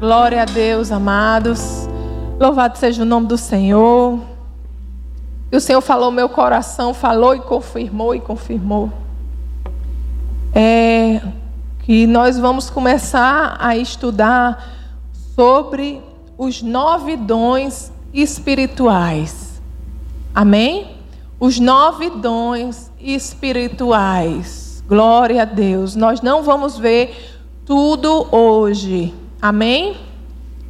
Glória a Deus, amados. Louvado seja o nome do Senhor. E o Senhor falou meu coração, falou e confirmou e confirmou. É que nós vamos começar a estudar sobre os nove dons espirituais. Amém? Os nove dons espirituais. Glória a Deus. Nós não vamos ver tudo hoje. Amém?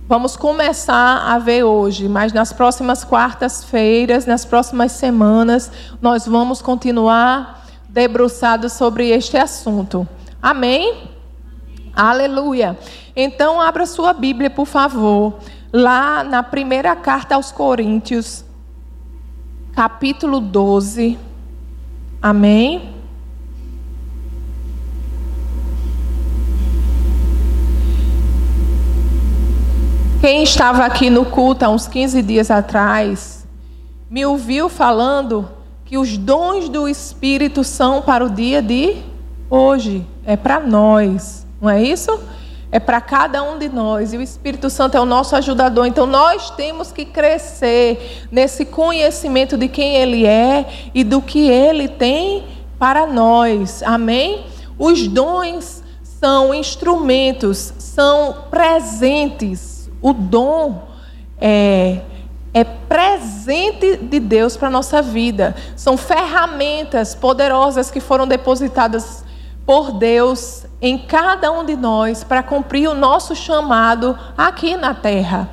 Vamos começar a ver hoje, mas nas próximas quartas-feiras, nas próximas semanas, nós vamos continuar debruçados sobre este assunto. Amém? Aleluia. Então, abra sua Bíblia, por favor, lá na primeira carta aos Coríntios, capítulo 12. Amém? Quem estava aqui no culto há uns 15 dias atrás, me ouviu falando que os dons do Espírito são para o dia de hoje, é para nós, não é isso? É para cada um de nós, e o Espírito Santo é o nosso ajudador. Então nós temos que crescer nesse conhecimento de quem Ele é e do que Ele tem para nós. Amém? Os dons são instrumentos, são presentes o dom é, é presente de Deus para a nossa vida. São ferramentas poderosas que foram depositadas por Deus em cada um de nós para cumprir o nosso chamado aqui na terra.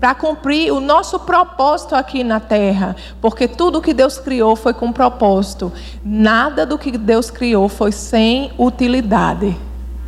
Para cumprir o nosso propósito aqui na terra. Porque tudo que Deus criou foi com propósito. Nada do que Deus criou foi sem utilidade.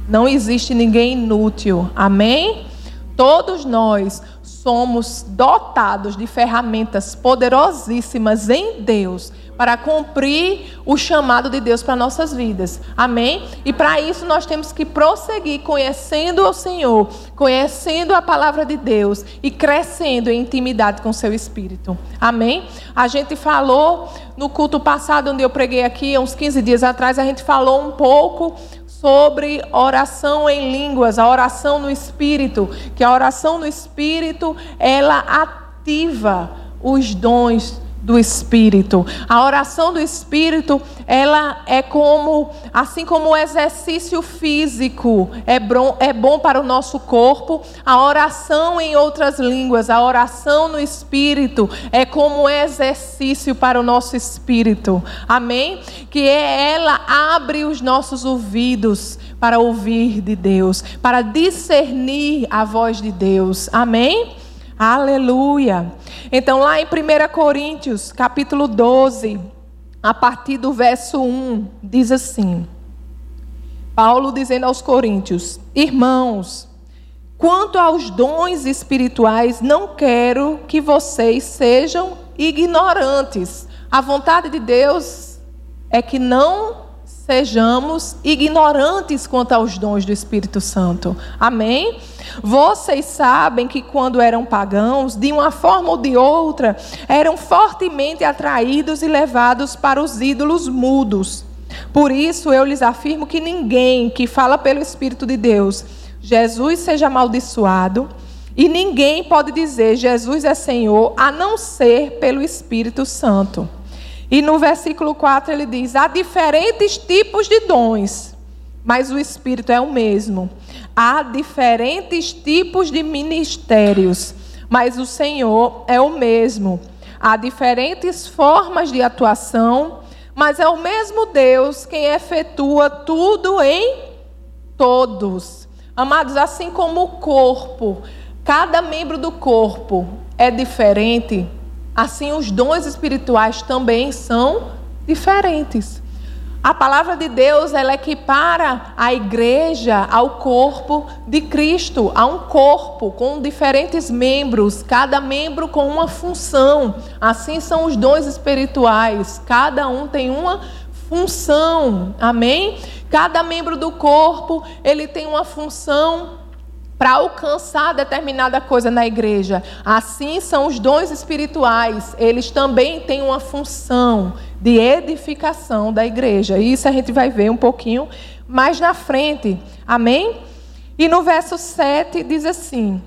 Não existe ninguém inútil. Amém? Todos nós somos dotados de ferramentas poderosíssimas em Deus para cumprir o chamado de Deus para nossas vidas. Amém? E para isso nós temos que prosseguir conhecendo o Senhor, conhecendo a palavra de Deus e crescendo em intimidade com o seu espírito. Amém? A gente falou no culto passado onde eu preguei aqui, uns 15 dias atrás, a gente falou um pouco sobre oração em línguas, a oração no espírito, que a oração no espírito, ela ativa os dons do Espírito. A oração do Espírito, ela é como, assim como o exercício físico é bom, é bom para o nosso corpo, a oração em outras línguas, a oração no Espírito é como exercício para o nosso espírito. Amém? Que é, ela abre os nossos ouvidos para ouvir de Deus, para discernir a voz de Deus. Amém? Aleluia. Então, lá em 1 Coríntios, capítulo 12, a partir do verso 1, diz assim: Paulo dizendo aos Coríntios: Irmãos, quanto aos dons espirituais, não quero que vocês sejam ignorantes. A vontade de Deus é que não sejamos ignorantes quanto aos dons do Espírito Santo. Amém? Vocês sabem que quando eram pagãos, de uma forma ou de outra, eram fortemente atraídos e levados para os ídolos mudos. Por isso eu lhes afirmo que ninguém que fala pelo Espírito de Deus, Jesus seja amaldiçoado, e ninguém pode dizer Jesus é Senhor, a não ser pelo Espírito Santo. E no versículo 4 ele diz: há diferentes tipos de dons, mas o Espírito é o mesmo. Há diferentes tipos de ministérios, mas o Senhor é o mesmo. Há diferentes formas de atuação, mas é o mesmo Deus quem efetua tudo em todos. Amados, assim como o corpo, cada membro do corpo é diferente assim os dons espirituais também são diferentes. A palavra de Deus, ela equipara a igreja ao corpo de Cristo, a um corpo com diferentes membros, cada membro com uma função. Assim são os dons espirituais, cada um tem uma função. Amém? Cada membro do corpo, ele tem uma função para alcançar determinada coisa na igreja. Assim são os dons espirituais, eles também têm uma função de edificação da igreja. Isso a gente vai ver um pouquinho mais na frente. Amém? E no verso 7 diz assim: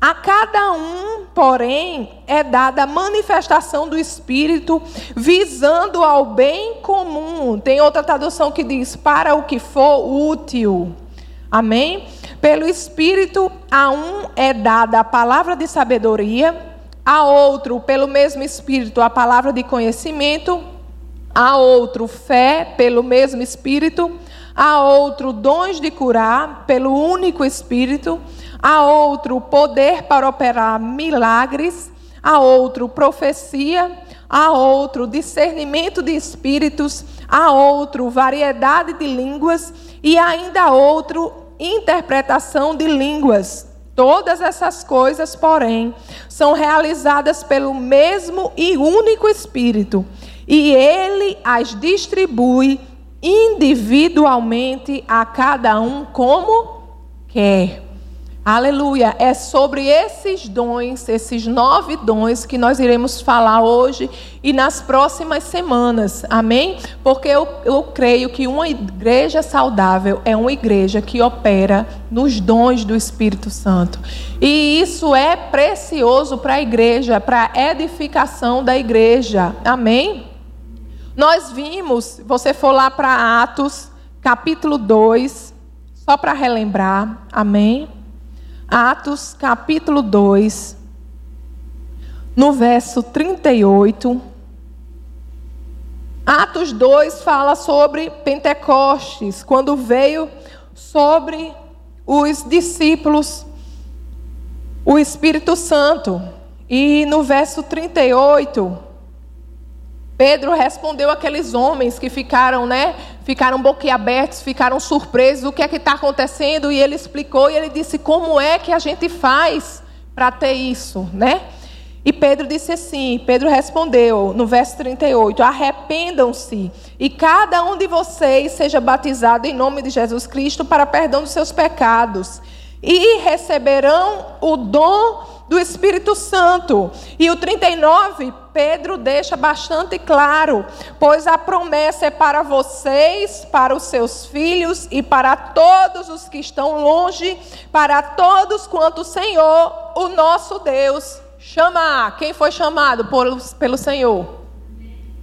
A cada um, porém, é dada a manifestação do Espírito visando ao bem comum. Tem outra tradução que diz: para o que for útil. Amém? Pelo Espírito, a um é dada a palavra de sabedoria, a outro, pelo mesmo Espírito, a palavra de conhecimento, a outro, fé, pelo mesmo Espírito, a outro, dons de curar, pelo único Espírito a outro poder para operar milagres, a outro profecia, a outro discernimento de espíritos, a outro variedade de línguas e ainda a outro interpretação de línguas. Todas essas coisas, porém, são realizadas pelo mesmo e único Espírito, e ele as distribui individualmente a cada um como quer. Aleluia. É sobre esses dons, esses nove dons, que nós iremos falar hoje e nas próximas semanas. Amém? Porque eu, eu creio que uma igreja saudável é uma igreja que opera nos dons do Espírito Santo. E isso é precioso para a igreja, para a edificação da igreja. Amém? Nós vimos, você for lá para Atos, capítulo 2, só para relembrar. Amém? Atos capítulo 2, no verso 38. Atos 2 fala sobre Pentecostes, quando veio sobre os discípulos o Espírito Santo. E no verso 38, Pedro respondeu aqueles homens que ficaram, né? Ficaram boquiabertos, ficaram surpresos. O que é que está acontecendo? E ele explicou e ele disse: Como é que a gente faz para ter isso, né? E Pedro disse assim: Pedro respondeu no verso 38: Arrependam-se e cada um de vocês seja batizado em nome de Jesus Cristo para perdão dos seus pecados, e receberão o dom do Espírito Santo. E o 39, Pedro deixa bastante claro: pois a promessa é para vocês, para os seus filhos e para todos os que estão longe, para todos quanto o Senhor, o nosso Deus, chamar. Quem foi chamado pelo Senhor?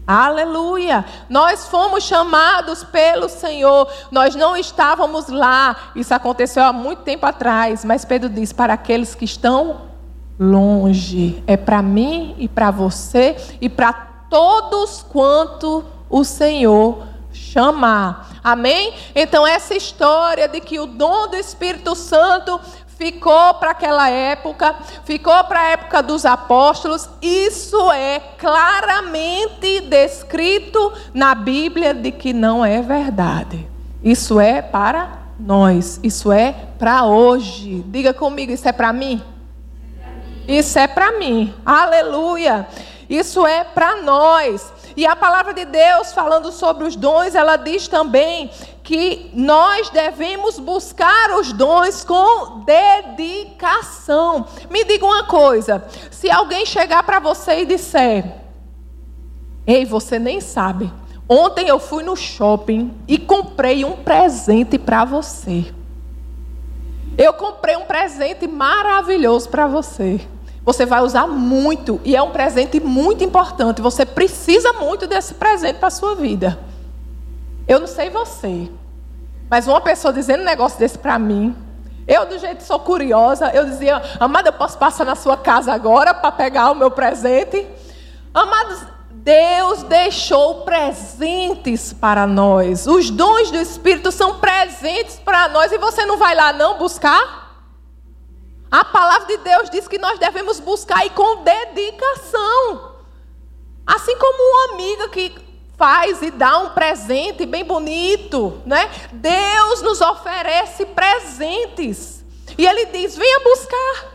Aleluia! Nós fomos chamados pelo Senhor, nós não estávamos lá, isso aconteceu há muito tempo atrás, mas Pedro diz: para aqueles que estão longe. É para mim e para você e para todos quanto o Senhor chamar. Amém? Então, essa história de que o dom do Espírito Santo ficou para aquela época, ficou para a época dos apóstolos, isso é claramente descrito na Bíblia de que não é verdade. Isso é para nós, isso é para hoje. Diga comigo, isso é para mim? Isso é para mim. Aleluia. Isso é para nós. E a palavra de Deus, falando sobre os dons, ela diz também que nós devemos buscar os dons com dedicação. Me diga uma coisa: se alguém chegar para você e disser, Ei, você nem sabe, ontem eu fui no shopping e comprei um presente para você. Eu comprei um presente maravilhoso para você. Você vai usar muito e é um presente muito importante. Você precisa muito desse presente para a sua vida. Eu não sei você, mas uma pessoa dizendo um negócio desse para mim, eu do jeito que sou curiosa, eu dizia, amada, eu posso passar na sua casa agora para pegar o meu presente? Amados, Deus deixou presentes para nós. Os dons do Espírito são presentes para nós e você não vai lá não buscar? A palavra de Deus diz que nós devemos buscar e com dedicação. Assim como uma amiga que faz e dá um presente bem bonito, né? Deus nos oferece presentes. E ele diz: "Venha buscar".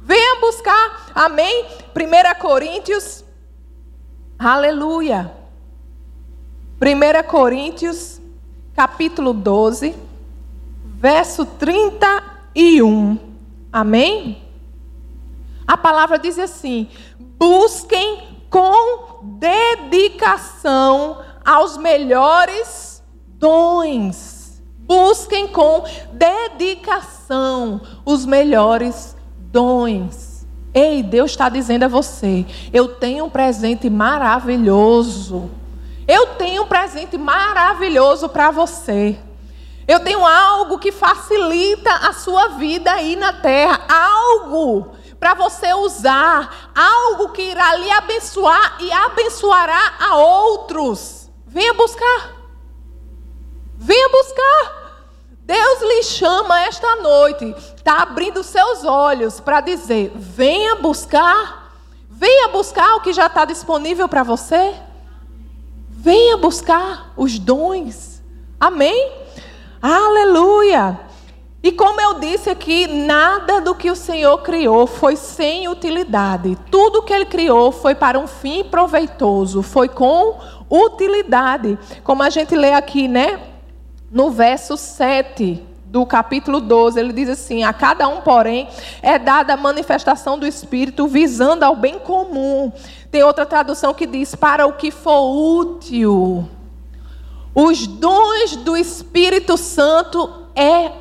Venha buscar. Amém? 1 Coríntios Aleluia. 1 Coríntios capítulo 12, verso 31. Amém? A palavra diz assim: busquem com dedicação aos melhores dons. Busquem com dedicação os melhores dons. Ei, Deus está dizendo a você: eu tenho um presente maravilhoso. Eu tenho um presente maravilhoso para você. Eu tenho algo que facilita a sua vida aí na terra. Algo para você usar. Algo que irá lhe abençoar e abençoará a outros. Venha buscar. Venha buscar. Deus lhe chama esta noite, está abrindo seus olhos para dizer: venha buscar, venha buscar o que já está disponível para você, venha buscar os dons, amém? Aleluia! E como eu disse aqui, nada do que o Senhor criou foi sem utilidade. Tudo que Ele criou foi para um fim proveitoso, foi com utilidade. Como a gente lê aqui, né? no verso 7 do capítulo 12, ele diz assim: A cada um, porém, é dada a manifestação do Espírito visando ao bem comum. Tem outra tradução que diz: Para o que for útil. Os dons do Espírito Santo é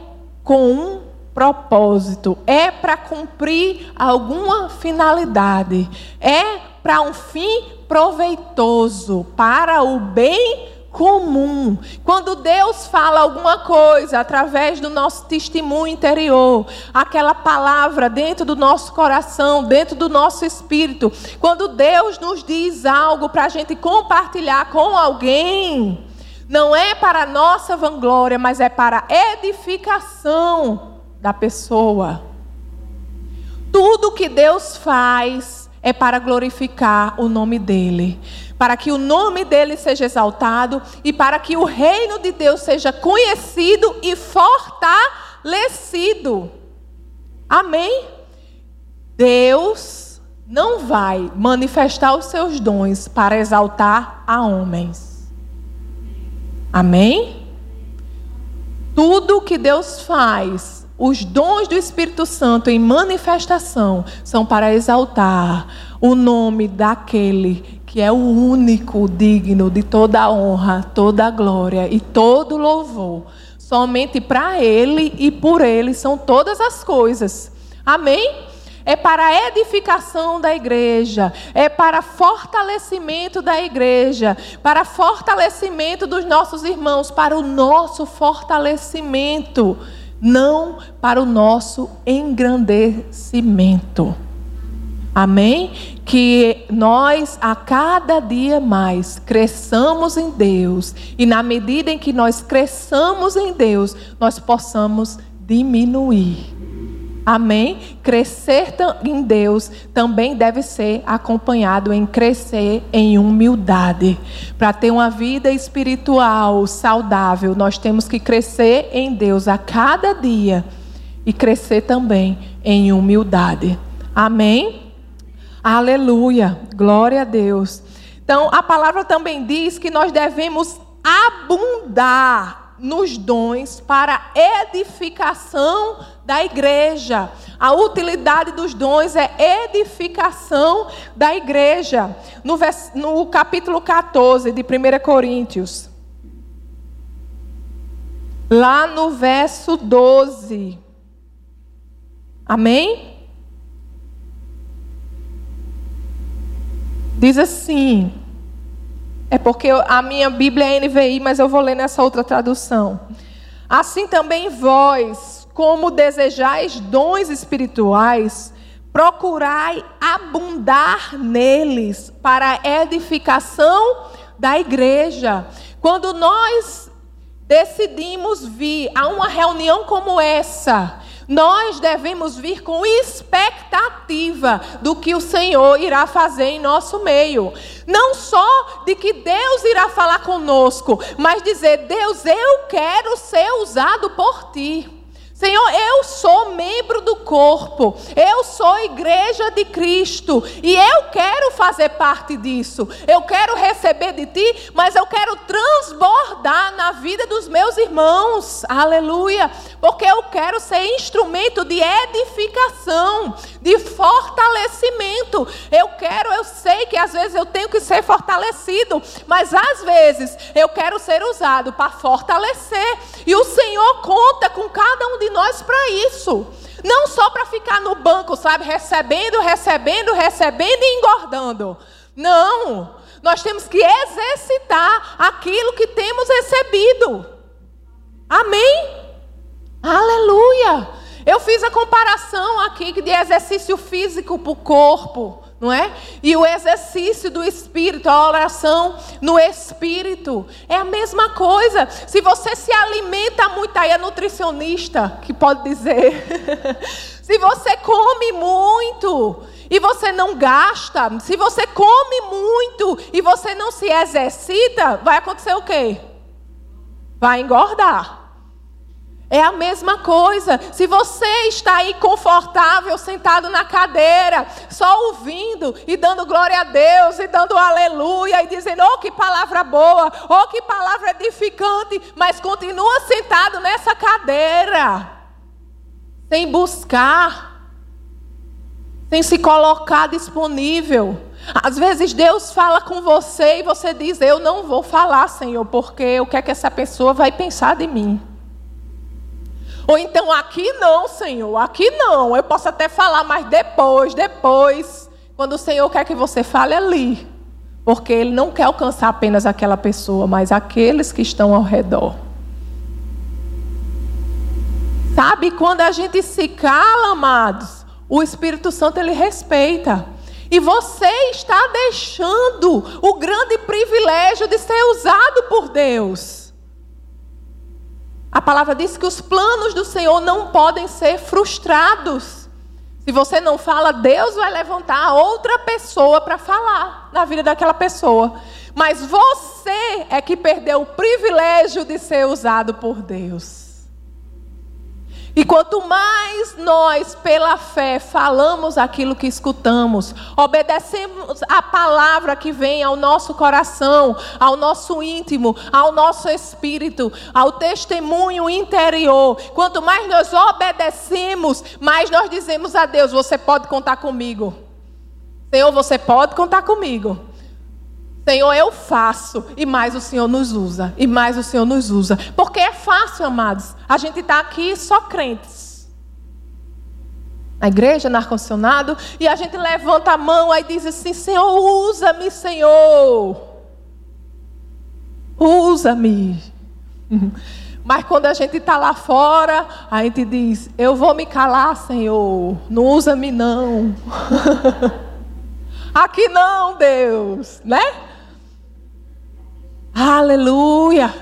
com um propósito, é para cumprir alguma finalidade, é para um fim proveitoso, para o bem comum. Quando Deus fala alguma coisa através do nosso testemunho interior, aquela palavra dentro do nosso coração, dentro do nosso espírito, quando Deus nos diz algo para a gente compartilhar com alguém, não é para nossa vanglória, mas é para edificação da pessoa. Tudo que Deus faz é para glorificar o nome dele para que o nome dele seja exaltado e para que o reino de Deus seja conhecido e fortalecido. Amém? Deus não vai manifestar os seus dons para exaltar a homens. Amém? Tudo que Deus faz, os dons do Espírito Santo em manifestação, são para exaltar o nome daquele que é o único digno de toda a honra, toda a glória e todo louvor. Somente para Ele e por Ele são todas as coisas. Amém? É para edificação da igreja, é para fortalecimento da igreja, para fortalecimento dos nossos irmãos, para o nosso fortalecimento, não para o nosso engrandecimento. Amém? Que nós, a cada dia mais, cresçamos em Deus. E na medida em que nós cresçamos em Deus, nós possamos diminuir. Amém? Crescer em Deus também deve ser acompanhado em crescer em humildade. Para ter uma vida espiritual saudável, nós temos que crescer em Deus a cada dia e crescer também em humildade. Amém? Aleluia, glória a Deus. Então, a palavra também diz que nós devemos abundar nos dons para edificação da igreja. A utilidade dos dons é edificação da igreja. No, vers... no capítulo 14 de 1 Coríntios, lá no verso 12. Amém? Diz assim: é porque a minha Bíblia é NVI, mas eu vou ler nessa outra tradução. Assim também vós, como desejais dons espirituais, procurai abundar neles para a edificação da igreja. Quando nós decidimos vir a uma reunião como essa, nós devemos vir com expectativa do que o Senhor irá fazer em nosso meio. Não só de que Deus irá falar conosco, mas dizer: Deus, eu quero ser usado por ti. Senhor, eu sou membro do corpo, eu sou igreja de Cristo e eu quero fazer parte disso. Eu quero receber de ti, mas eu quero transbordar na vida dos meus irmãos. Aleluia! Porque eu quero ser instrumento de edificação, de fortalecimento. Eu quero, eu sei que às vezes eu tenho que ser fortalecido, mas às vezes eu quero ser usado para fortalecer. E o Senhor conta com cada um de de nós para isso. Não só para ficar no banco, sabe, recebendo, recebendo, recebendo e engordando. Não. Nós temos que exercitar aquilo que temos recebido. Amém? Aleluia! Eu fiz a comparação aqui de exercício físico para o corpo, não é? E o exercício do espírito, a oração no espírito. É a mesma coisa. Se você se alimenta muito, aí é nutricionista que pode dizer. se você come muito e você não gasta, se você come muito e você não se exercita, vai acontecer o quê? Vai engordar. É a mesma coisa. Se você está aí confortável, sentado na cadeira, só ouvindo e dando glória a Deus e dando aleluia e dizendo: "Oh, que palavra boa! Oh, que palavra edificante!", mas continua sentado nessa cadeira, sem buscar, sem se colocar disponível. Às vezes Deus fala com você e você diz: "Eu não vou falar, Senhor, porque o que é que essa pessoa vai pensar de mim?" Ou então, aqui não, Senhor, aqui não. Eu posso até falar, mas depois, depois. Quando o Senhor quer que você fale ali. Porque Ele não quer alcançar apenas aquela pessoa, mas aqueles que estão ao redor. Sabe, quando a gente se cala, amados, o Espírito Santo ele respeita. E você está deixando o grande privilégio de ser usado por Deus. A palavra diz que os planos do Senhor não podem ser frustrados. Se você não fala, Deus vai levantar outra pessoa para falar na vida daquela pessoa. Mas você é que perdeu o privilégio de ser usado por Deus. E quanto mais nós, pela fé, falamos aquilo que escutamos, obedecemos a palavra que vem ao nosso coração, ao nosso íntimo, ao nosso espírito, ao testemunho interior, quanto mais nós obedecemos, mais nós dizemos a Deus: Você pode contar comigo. Senhor, você pode contar comigo. Senhor, eu faço, e mais o Senhor nos usa, e mais o Senhor nos usa. Porque é fácil, amados. A gente está aqui só crentes. Na igreja, no ar-condicionado, e a gente levanta a mão e diz assim: Senhor, usa-me, Senhor. Usa-me. Mas quando a gente está lá fora, a gente diz: Eu vou me calar, Senhor. Não usa-me, não. Aqui não, Deus, né? Aleluia!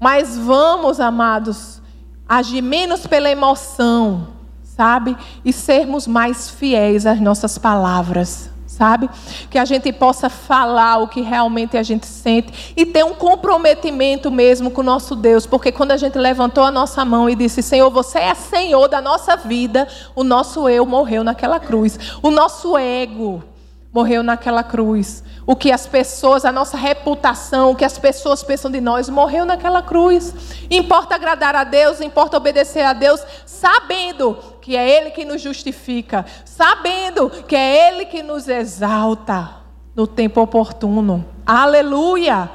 Mas vamos, amados, agir menos pela emoção, sabe? E sermos mais fiéis às nossas palavras, sabe? Que a gente possa falar o que realmente a gente sente e ter um comprometimento mesmo com o nosso Deus, porque quando a gente levantou a nossa mão e disse: Senhor, você é Senhor da nossa vida, o nosso eu morreu naquela cruz, o nosso ego morreu naquela cruz. O que as pessoas, a nossa reputação, o que as pessoas pensam de nós, morreu naquela cruz. Importa agradar a Deus, importa obedecer a Deus, sabendo que é Ele que nos justifica, sabendo que é Ele que nos exalta no tempo oportuno. Aleluia!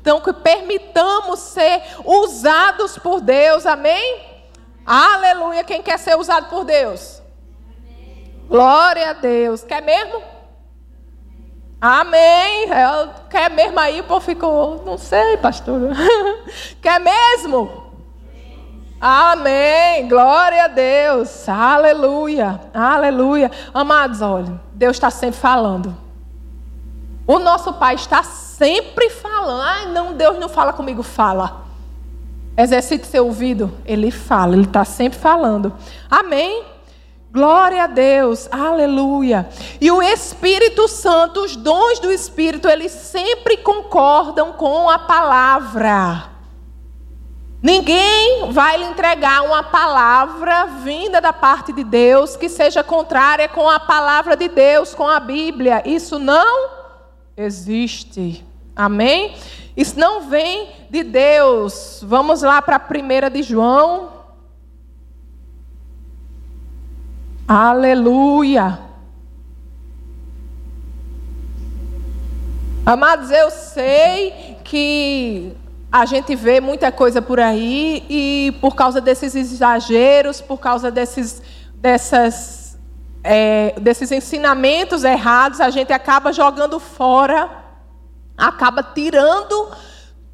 Então, que permitamos ser usados por Deus, amém? Aleluia! Quem quer ser usado por Deus? Glória a Deus. Quer mesmo? Amém. Quer mesmo aí? O povo ficou, não sei, pastor. Quer mesmo? Amém. Glória a Deus. Aleluia. Aleluia. Amados, olha, Deus está sempre falando. O nosso Pai está sempre falando. Ai, não, Deus não fala comigo. Fala. Exercite seu ouvido. Ele fala, ele está sempre falando. Amém. Glória a Deus, aleluia. E o Espírito Santo, os dons do Espírito, eles sempre concordam com a palavra. Ninguém vai lhe entregar uma palavra vinda da parte de Deus que seja contrária com a palavra de Deus, com a Bíblia. Isso não existe. Amém? Isso não vem de Deus. Vamos lá para a primeira de João. Aleluia. Amados, eu sei que a gente vê muita coisa por aí e por causa desses exageros, por causa desses dessas, é, desses ensinamentos errados, a gente acaba jogando fora, acaba tirando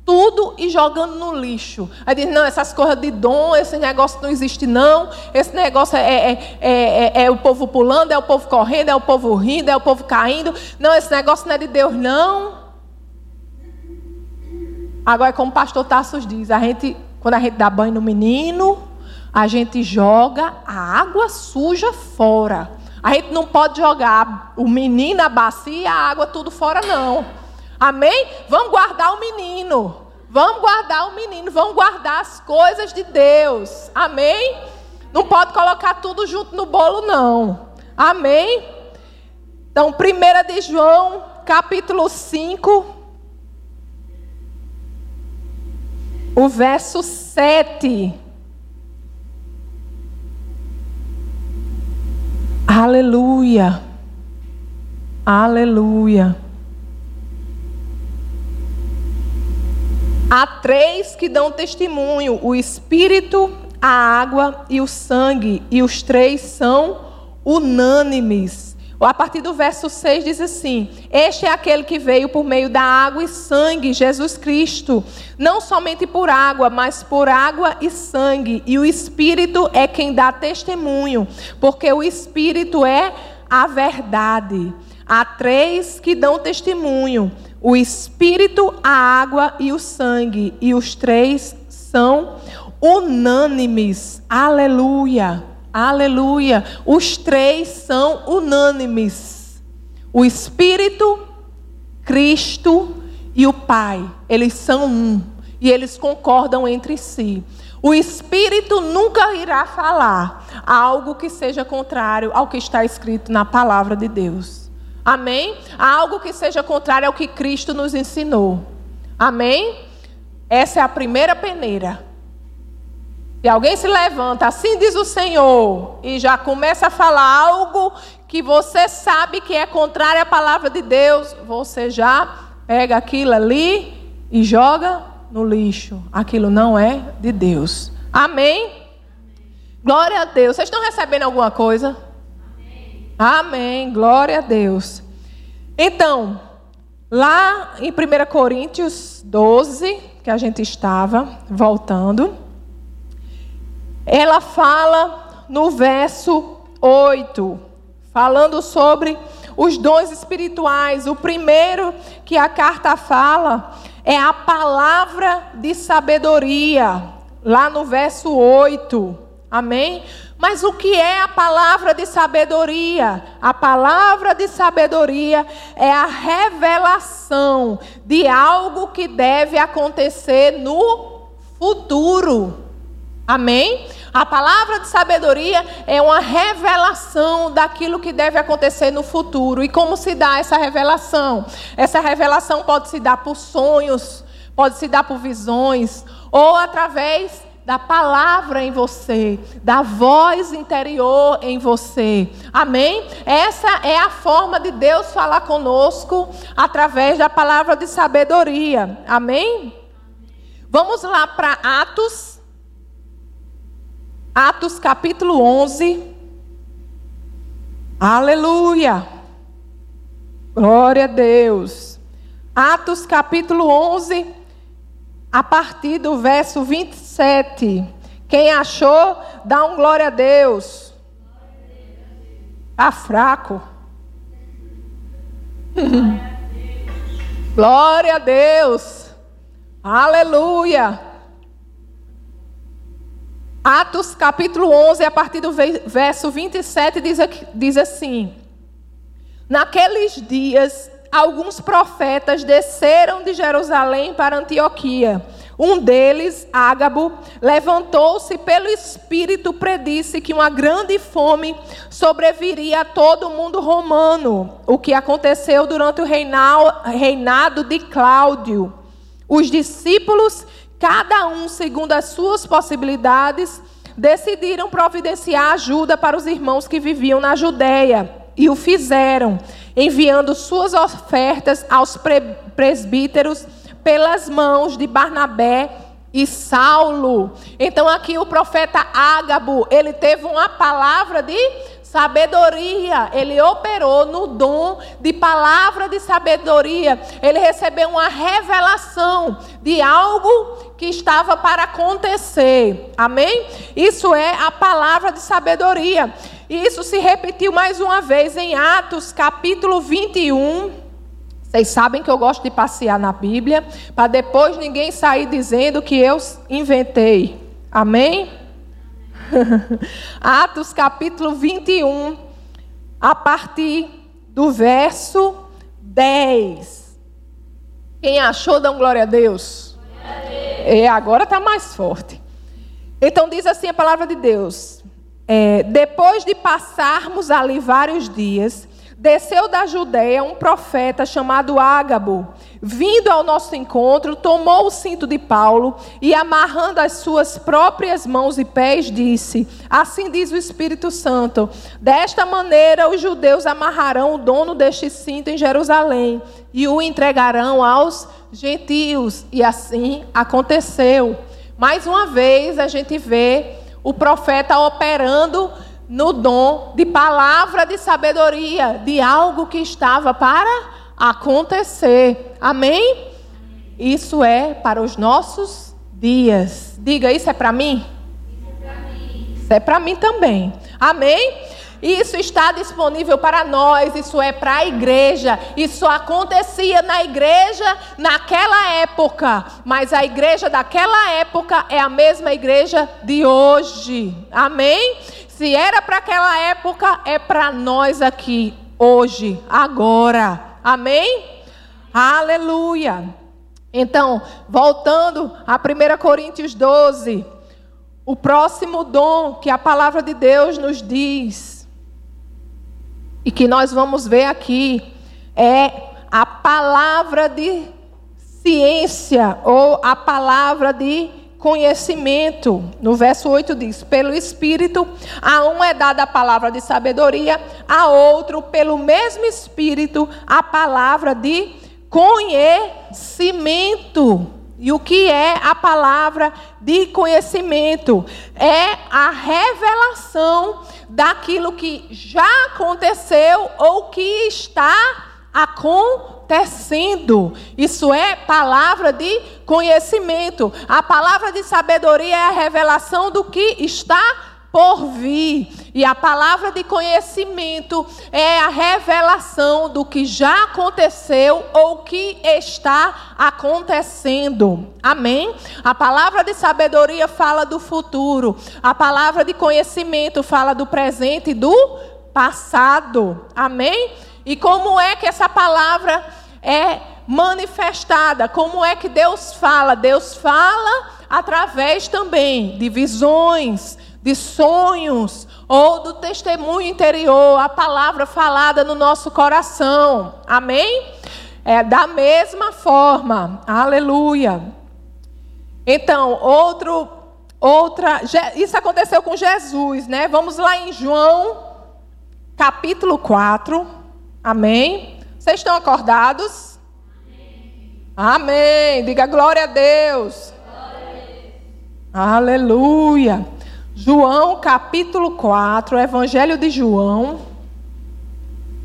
tudo e jogando no lixo. Aí diz, não, essas coisas de dom, esse negócio não existe não, esse negócio é, é, é, é, o povo pulando, é o povo correndo, é o povo rindo, é o povo caindo. Não, esse negócio não é de Deus não. Agora, como o pastor Tassos diz, a gente, quando a gente dá banho no menino, a gente joga a água suja fora. A gente não pode jogar o menino, a bacia e a água tudo fora, não. Amém? Vamos guardar o menino. Vamos guardar o menino. Vamos guardar as coisas de Deus. Amém? Não pode colocar tudo junto no bolo, não. Amém? Então, 1 de João, capítulo 5, o verso 7. Aleluia. Aleluia. Há três que dão testemunho: o Espírito, a água e o sangue, e os três são unânimes. A partir do verso 6 diz assim: Este é aquele que veio por meio da água e sangue, Jesus Cristo. Não somente por água, mas por água e sangue. E o Espírito é quem dá testemunho, porque o Espírito é a verdade. Há três que dão testemunho: o Espírito, a água e o sangue. E os três são unânimes. Aleluia. Aleluia. Os três são unânimes. O Espírito, Cristo e o Pai. Eles são um. E eles concordam entre si. O Espírito nunca irá falar algo que seja contrário ao que está escrito na palavra de Deus. Amém? Algo que seja contrário ao que Cristo nos ensinou. Amém? Essa é a primeira peneira. Se alguém se levanta, assim diz o Senhor, e já começa a falar algo que você sabe que é contrário à palavra de Deus, você já pega aquilo ali e joga no lixo. Aquilo não é de Deus. Amém? Glória a Deus. Vocês estão recebendo alguma coisa? Amém. Glória a Deus. Então, lá em 1 Coríntios 12, que a gente estava voltando ela fala no verso 8, falando sobre os dons espirituais. O primeiro que a carta fala é a palavra de sabedoria, lá no verso 8. Amém? Mas o que é a palavra de sabedoria? A palavra de sabedoria é a revelação de algo que deve acontecer no futuro. Amém? A palavra de sabedoria é uma revelação daquilo que deve acontecer no futuro. E como se dá essa revelação? Essa revelação pode se dar por sonhos, pode se dar por visões, ou através da palavra em você, da voz interior em você. Amém? Essa é a forma de Deus falar conosco através da palavra de sabedoria. Amém? Vamos lá para Atos Atos capítulo 11. Aleluia. Glória a Deus. Atos capítulo 11, a partir do verso 27. Quem achou, dá um glória a Deus. Está fraco. glória a Deus. Aleluia. Atos capítulo 11, a partir do verso 27, diz, diz assim: Naqueles dias, alguns profetas desceram de Jerusalém para Antioquia. Um deles, Ágabo, levantou-se pelo Espírito, predisse que uma grande fome sobreviria a todo o mundo romano, o que aconteceu durante o reinado de Cláudio. Os discípulos cada um segundo as suas possibilidades, decidiram providenciar ajuda para os irmãos que viviam na Judéia. E o fizeram, enviando suas ofertas aos presbíteros pelas mãos de Barnabé e Saulo. Então aqui o profeta Ágabo, ele teve uma palavra de sabedoria. Ele operou no dom de palavra de sabedoria. Ele recebeu uma revelação de algo que estava para acontecer. Amém? Isso é a palavra de sabedoria. E isso se repetiu mais uma vez em Atos capítulo 21. Vocês sabem que eu gosto de passear na Bíblia, para depois ninguém sair dizendo que eu inventei. Amém? Atos capítulo 21, a partir do verso 10. Quem achou, dão glória a Deus. Glória a Deus. É, agora está mais forte. Então diz assim a palavra de Deus. É, depois de passarmos ali vários dias, Desceu da Judéia um profeta chamado Ágabo. Vindo ao nosso encontro, tomou o cinto de Paulo e, amarrando as suas próprias mãos e pés, disse: Assim diz o Espírito Santo: Desta maneira os judeus amarrarão o dono deste cinto em Jerusalém e o entregarão aos gentios. E assim aconteceu. Mais uma vez a gente vê o profeta operando no dom de palavra de sabedoria, de algo que estava para acontecer. Amém? Isso é para os nossos dias. Diga, isso é para mim? Isso é para mim. também. Amém? Isso está disponível para nós, isso é para a igreja. Isso acontecia na igreja naquela época, mas a igreja daquela época é a mesma igreja de hoje. Amém? Se era para aquela época, é para nós aqui, hoje, agora. Amém? Aleluia. Então, voltando a 1 Coríntios 12, o próximo dom que a palavra de Deus nos diz, e que nós vamos ver aqui, é a palavra de ciência, ou a palavra de conhecimento. No verso 8 diz: Pelo Espírito, a um é dada a palavra de sabedoria, a outro, pelo mesmo Espírito, a palavra de conhecimento. E o que é a palavra de conhecimento? É a revelação daquilo que já aconteceu ou que está acontecendo acontecendo. Isso é palavra de conhecimento. A palavra de sabedoria é a revelação do que está por vir. E a palavra de conhecimento é a revelação do que já aconteceu ou que está acontecendo. Amém? A palavra de sabedoria fala do futuro. A palavra de conhecimento fala do presente e do passado. Amém? E como é que essa palavra é manifestada? Como é que Deus fala? Deus fala através também de visões, de sonhos ou do testemunho interior, a palavra falada no nosso coração. Amém? É da mesma forma. Aleluia. Então, outro outra, isso aconteceu com Jesus, né? Vamos lá em João capítulo 4. Amém? Vocês estão acordados? Amém. Amém. Diga glória a Deus. Glória a Deus. Aleluia. João capítulo 4, Evangelho de João,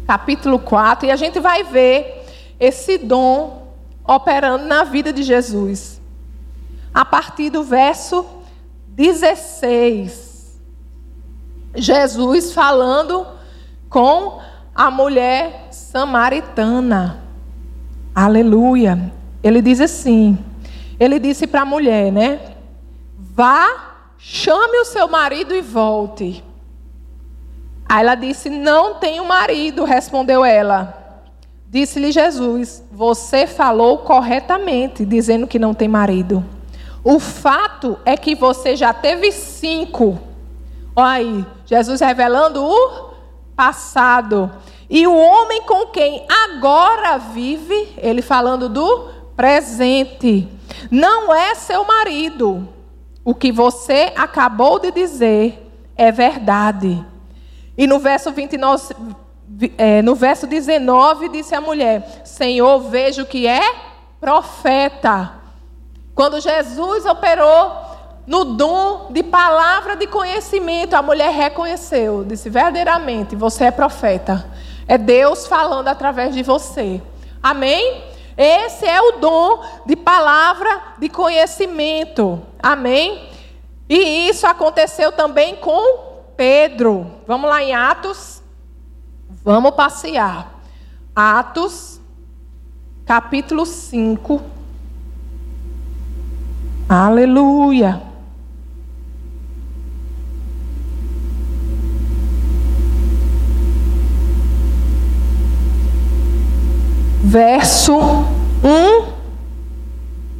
capítulo 4, e a gente vai ver esse dom operando na vida de Jesus. A partir do verso 16. Jesus falando com a mulher samaritana. Aleluia. Ele diz assim: ele disse para a mulher, né? Vá, chame o seu marido e volte. Aí ela disse: Não tenho marido, respondeu ela. Disse-lhe Jesus: Você falou corretamente, dizendo que não tem marido. O fato é que você já teve cinco. Olha aí, Jesus revelando o passado. E o homem com quem agora vive, ele falando do presente, não é seu marido. O que você acabou de dizer é verdade. E no verso 29, é, no verso 19, disse a mulher: Senhor, vejo que é profeta. Quando Jesus operou no dom de palavra de conhecimento, a mulher reconheceu, disse verdadeiramente: você é profeta. É Deus falando através de você. Amém? Esse é o dom de palavra de conhecimento. Amém? E isso aconteceu também com Pedro. Vamos lá em Atos. Vamos passear. Atos, capítulo 5. Aleluia. Verso 1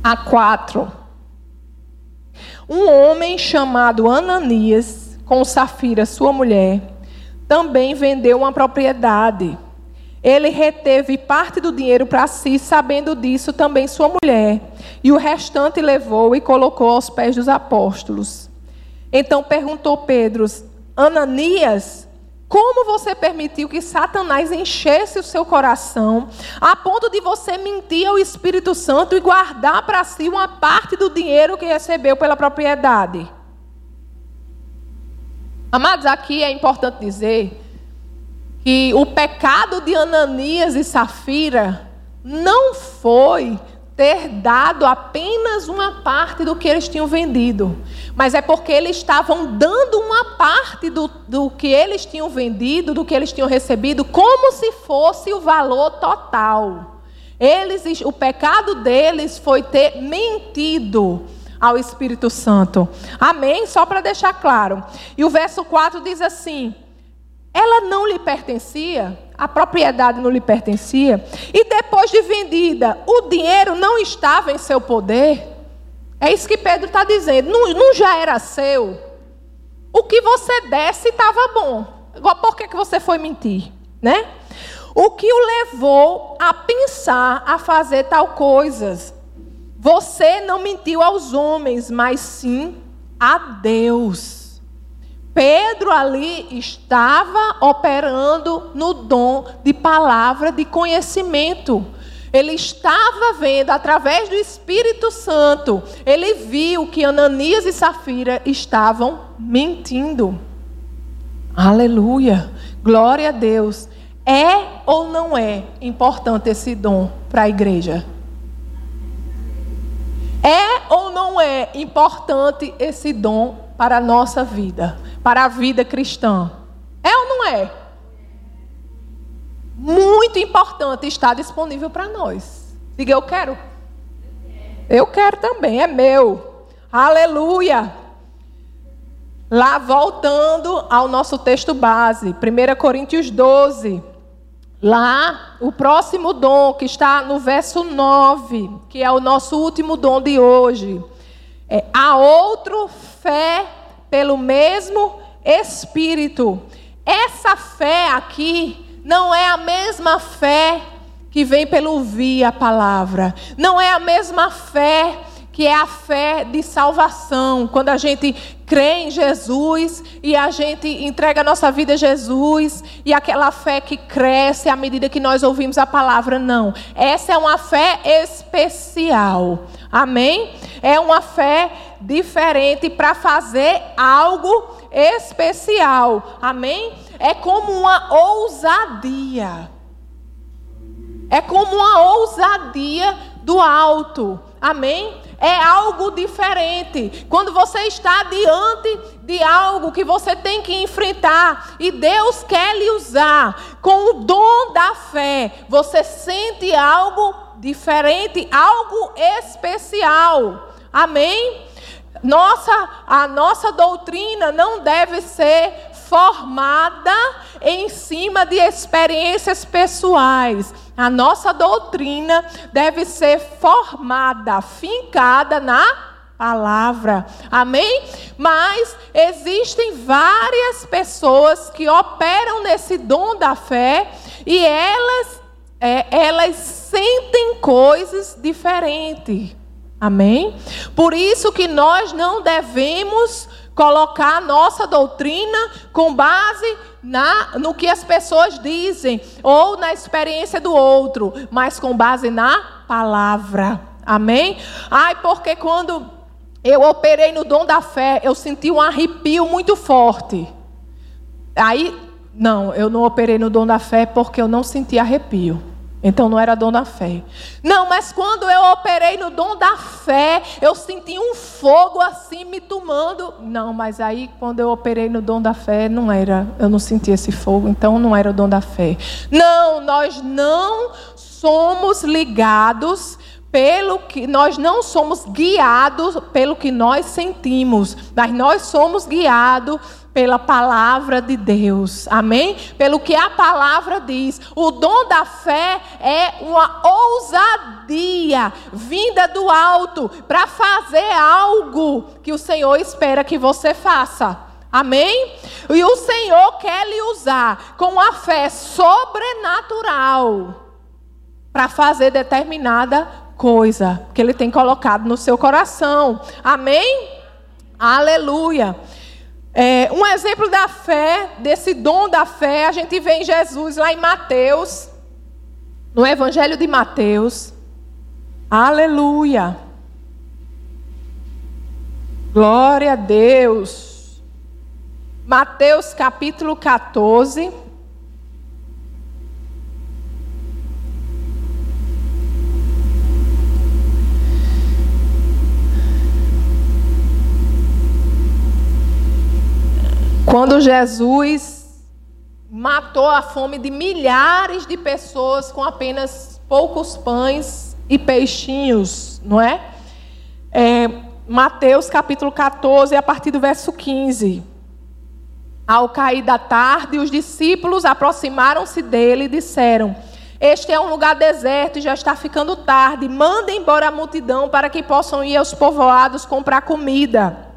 a 4. Um homem chamado Ananias, com Safira, sua mulher, também vendeu uma propriedade. Ele reteve parte do dinheiro para si, sabendo disso também sua mulher, e o restante levou e colocou aos pés dos apóstolos. Então perguntou Pedro: Ananias, como você permitiu que Satanás enchesse o seu coração, a ponto de você mentir ao Espírito Santo e guardar para si uma parte do dinheiro que recebeu pela propriedade? Amados, aqui é importante dizer que o pecado de Ananias e Safira não foi ter dado apenas uma parte do que eles tinham vendido, mas é porque eles estavam dando uma parte do, do que eles tinham vendido, do que eles tinham recebido, como se fosse o valor total. Eles, o pecado deles foi ter mentido ao Espírito Santo. Amém? Só para deixar claro. E o verso 4 diz assim: ela não lhe pertencia, a propriedade não lhe pertencia, e depois de vendida, o dinheiro não estava em seu poder. É isso que Pedro está dizendo. Não, não, já era seu. O que você desse estava bom. Por que, que você foi mentir? Né? O que o levou a pensar, a fazer tal coisas? Você não mentiu aos homens, mas sim a Deus. Pedro ali estava operando no dom de palavra de conhecimento. Ele estava vendo através do Espírito Santo, ele viu que Ananias e Safira estavam mentindo. Aleluia, glória a Deus. É ou não é importante esse dom para a igreja? É ou não é importante esse dom para a nossa vida, para a vida cristã. É ou não é? Muito importante estar disponível para nós. Diga, eu quero. Eu quero também, é meu. Aleluia. Lá voltando ao nosso texto base, 1 Coríntios 12. Lá, o próximo dom que está no verso 9, que é o nosso último dom de hoje. É, há outro fé pelo mesmo Espírito. Essa fé aqui não é a mesma fé que vem pelo ouvir a palavra. Não é a mesma fé que é a fé de salvação, quando a gente crê em Jesus e a gente entrega a nossa vida a Jesus e aquela fé que cresce à medida que nós ouvimos a palavra, não. Essa é uma fé especial. Amém? É uma fé diferente para fazer algo especial. Amém? É como uma ousadia. É como uma ousadia do alto. Amém? É algo diferente. Quando você está diante de algo que você tem que enfrentar e Deus quer lhe usar com o dom da fé, você sente algo diferente, algo especial. Amém? Nossa, a nossa doutrina não deve ser formada em cima de experiências pessoais. A nossa doutrina deve ser formada, fincada na palavra. Amém? Mas existem várias pessoas que operam nesse dom da fé e elas, é, elas sentem coisas diferentes. Amém? Por isso que nós não devemos colocar nossa doutrina com base na, no que as pessoas dizem ou na experiência do outro, mas com base na palavra. Amém? Ai, porque quando eu operei no dom da fé, eu senti um arrepio muito forte. Aí, não, eu não operei no dom da fé porque eu não senti arrepio. Então não era dom da fé. Não, mas quando eu operei no dom da fé, eu senti um fogo assim me tomando. Não, mas aí quando eu operei no dom da fé, não era, eu não senti esse fogo, então não era o dom da fé. Não, nós não somos ligados pelo que nós não somos guiados pelo que nós sentimos, mas nós somos guiados pela palavra de Deus. Amém? Pelo que a palavra diz. O dom da fé é uma ousadia vinda do alto para fazer algo que o Senhor espera que você faça. Amém? E o Senhor quer lhe usar com a fé sobrenatural para fazer determinada coisa que Ele tem colocado no seu coração. Amém? Aleluia. É, um exemplo da fé, desse dom da fé, a gente vê em Jesus lá em Mateus, no Evangelho de Mateus. Aleluia. Glória a Deus. Mateus capítulo 14. Quando Jesus matou a fome de milhares de pessoas com apenas poucos pães e peixinhos, não é? é Mateus capítulo 14, a partir do verso 15. Ao cair da tarde, os discípulos aproximaram-se dele e disseram: Este é um lugar deserto e já está ficando tarde. Mandem embora a multidão para que possam ir aos povoados comprar comida.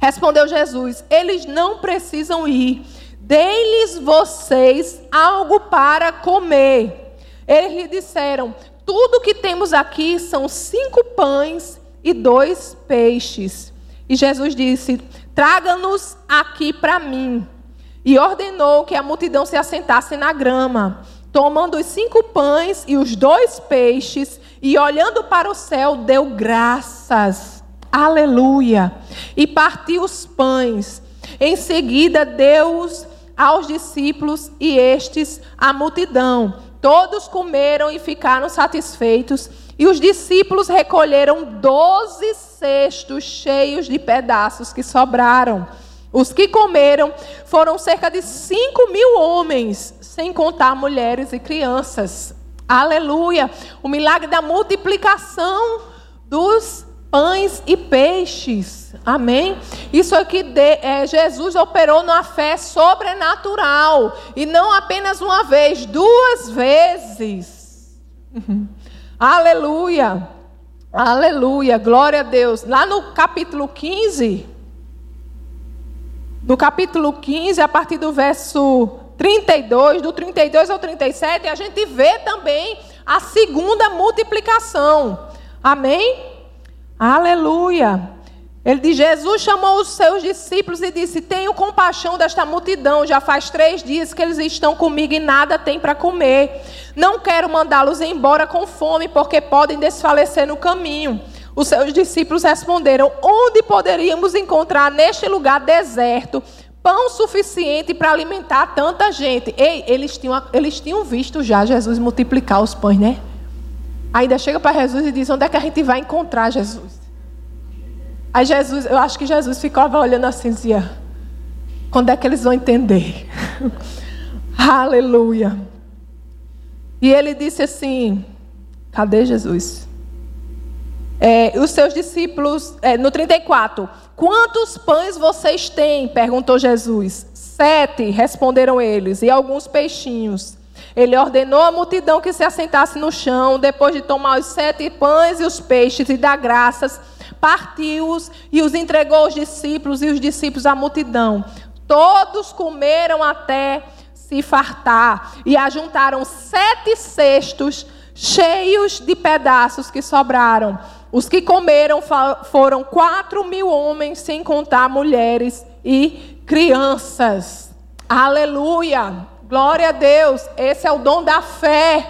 Respondeu Jesus: Eles não precisam ir. Dei-lhes vocês algo para comer. Eles lhe disseram: Tudo que temos aqui são cinco pães e dois peixes. E Jesus disse: Traga-nos aqui para mim. E ordenou que a multidão se assentasse na grama. Tomando os cinco pães e os dois peixes, e olhando para o céu, deu graças Aleluia. E partiu os pães. Em seguida, deu-os aos discípulos e estes à multidão. Todos comeram e ficaram satisfeitos. E os discípulos recolheram doze cestos cheios de pedaços que sobraram. Os que comeram foram cerca de cinco mil homens, sem contar mulheres e crianças. Aleluia! O milagre da multiplicação dos pães e peixes. Amém? Isso aqui de, é, Jesus operou numa fé sobrenatural. E não apenas uma vez, duas vezes. Aleluia. Aleluia. Glória a Deus. Lá no capítulo 15. No capítulo 15, a partir do verso 32, do 32 ao 37, a gente vê também a segunda multiplicação. Amém? Aleluia. Ele diz: Jesus chamou os seus discípulos e disse: Tenho compaixão desta multidão. Já faz três dias que eles estão comigo e nada têm para comer. Não quero mandá-los embora com fome, porque podem desfalecer no caminho. Os seus discípulos responderam: Onde poderíamos encontrar neste lugar deserto pão suficiente para alimentar tanta gente? Ei, eles tinham, eles tinham visto já Jesus multiplicar os pães, né? Ainda chega para Jesus e diz: Onde é que a gente vai encontrar Jesus? Aí Jesus, eu acho que Jesus ficava olhando assim, dizia: Quando é que eles vão entender? Aleluia. E ele disse assim: Cadê Jesus? É, os seus discípulos, é, no 34, quantos pães vocês têm? perguntou Jesus. Sete, responderam eles, e alguns peixinhos. Ele ordenou à multidão que se assentasse no chão, depois de tomar os sete pães e os peixes e dar graças, partiu-os e os entregou aos discípulos e os discípulos à multidão. Todos comeram até se fartar e ajuntaram sete cestos cheios de pedaços que sobraram. Os que comeram foram quatro mil homens, sem contar mulheres e crianças. Aleluia! Glória a Deus. Esse é o dom da fé.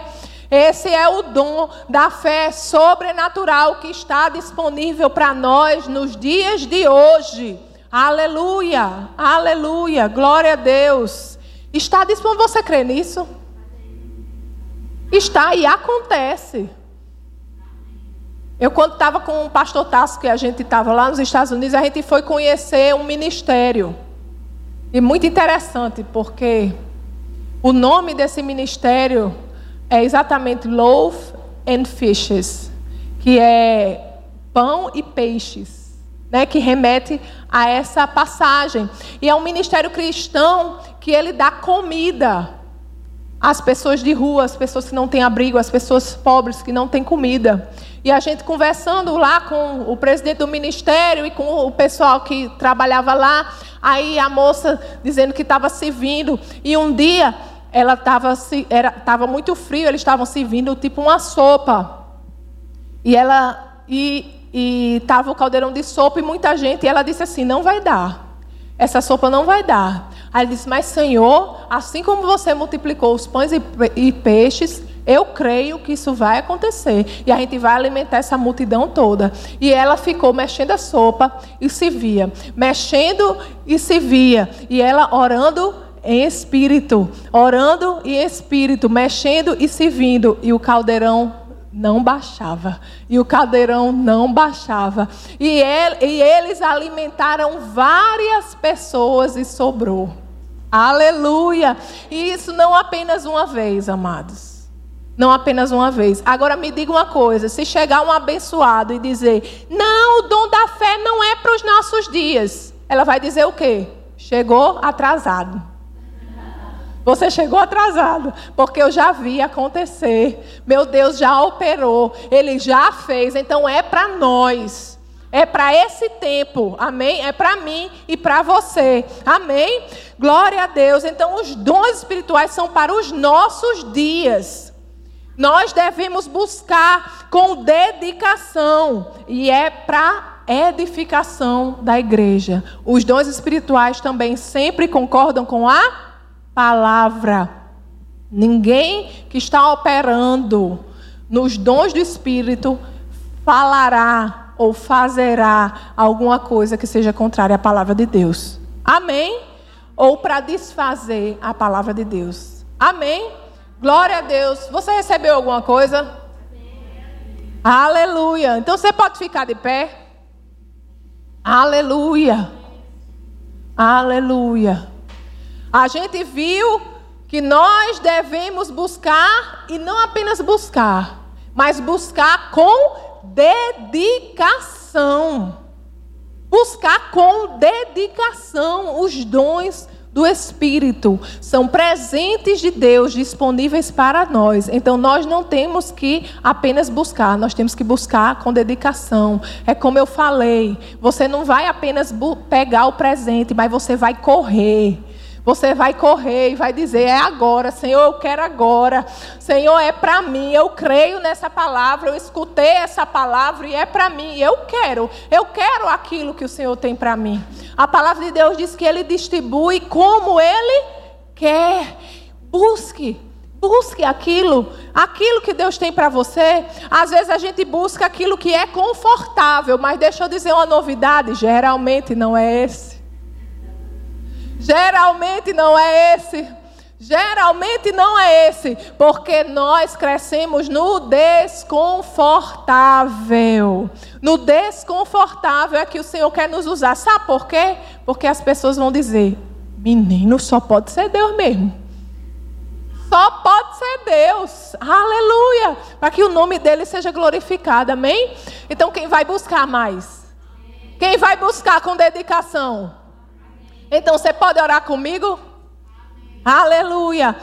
Esse é o dom da fé sobrenatural que está disponível para nós nos dias de hoje. Aleluia, aleluia, glória a Deus. Está disponível, você crê nisso? Está e acontece. Eu, quando estava com o pastor Tasso, que a gente estava lá nos Estados Unidos, a gente foi conhecer um ministério. E muito interessante, porque o nome desse ministério é exatamente Loaf and Fishes, que é pão e peixes, né, que remete a essa passagem. E é um ministério cristão que ele dá comida às pessoas de rua, às pessoas que não têm abrigo, às pessoas pobres que não têm comida. E a gente conversando lá com o presidente do ministério e com o pessoal que trabalhava lá, aí a moça dizendo que estava servindo. E um dia ela estava era tava muito frio, eles estavam servindo tipo uma sopa. E ela e e tava o caldeirão de sopa e muita gente, e ela disse assim: "Não vai dar. Essa sopa não vai dar". Aí ele disse: "Mas Senhor, assim como você multiplicou os pães e, e peixes, eu creio que isso vai acontecer. E a gente vai alimentar essa multidão toda. E ela ficou mexendo a sopa e se via. Mexendo e se via. E ela orando em espírito, orando em espírito, mexendo e se vindo, e o caldeirão não baixava. E o caldeirão não baixava. E, ele, e eles alimentaram várias pessoas e sobrou. Aleluia! E isso não apenas uma vez, amados. Não apenas uma vez. Agora me diga uma coisa: se chegar um abençoado e dizer, não, o dom da fé não é para os nossos dias, ela vai dizer o quê? Chegou atrasado. Você chegou atrasado, porque eu já vi acontecer. Meu Deus já operou, ele já fez, então é para nós. É para esse tempo, amém? É para mim e para você, amém? Glória a Deus. Então, os dons espirituais são para os nossos dias. Nós devemos buscar com dedicação, e é para edificação da igreja. Os dons espirituais também sempre concordam com a palavra. Ninguém que está operando nos dons do Espírito falará ou fazerá alguma coisa que seja contrária à palavra de Deus. Amém? Ou para desfazer a palavra de Deus. Amém? Glória a Deus. Você recebeu alguma coisa? Amém. Aleluia. Então você pode ficar de pé. Aleluia. Aleluia. A gente viu que nós devemos buscar e não apenas buscar, mas buscar com dedicação. Buscar com dedicação os dons do Espírito. São presentes de Deus disponíveis para nós. Então nós não temos que apenas buscar, nós temos que buscar com dedicação. É como eu falei, você não vai apenas pegar o presente, mas você vai correr. Você vai correr e vai dizer: É agora, Senhor, eu quero agora. Senhor, é para mim. Eu creio nessa palavra, eu escutei essa palavra e é para mim. Eu quero, eu quero aquilo que o Senhor tem para mim. A palavra de Deus diz que Ele distribui como Ele quer. Busque. Busque aquilo, aquilo que Deus tem para você. Às vezes a gente busca aquilo que é confortável, mas deixa eu dizer uma novidade: geralmente não é esse. Geralmente não é esse. Geralmente não é esse, porque nós crescemos no desconfortável. No desconfortável é que o Senhor quer nos usar. Sabe por quê? Porque as pessoas vão dizer: menino, só pode ser Deus mesmo. Só pode ser Deus. Aleluia. Para que o nome dele seja glorificado. Amém? Então, quem vai buscar mais? Quem vai buscar com dedicação? Então você pode orar comigo? Aleluia.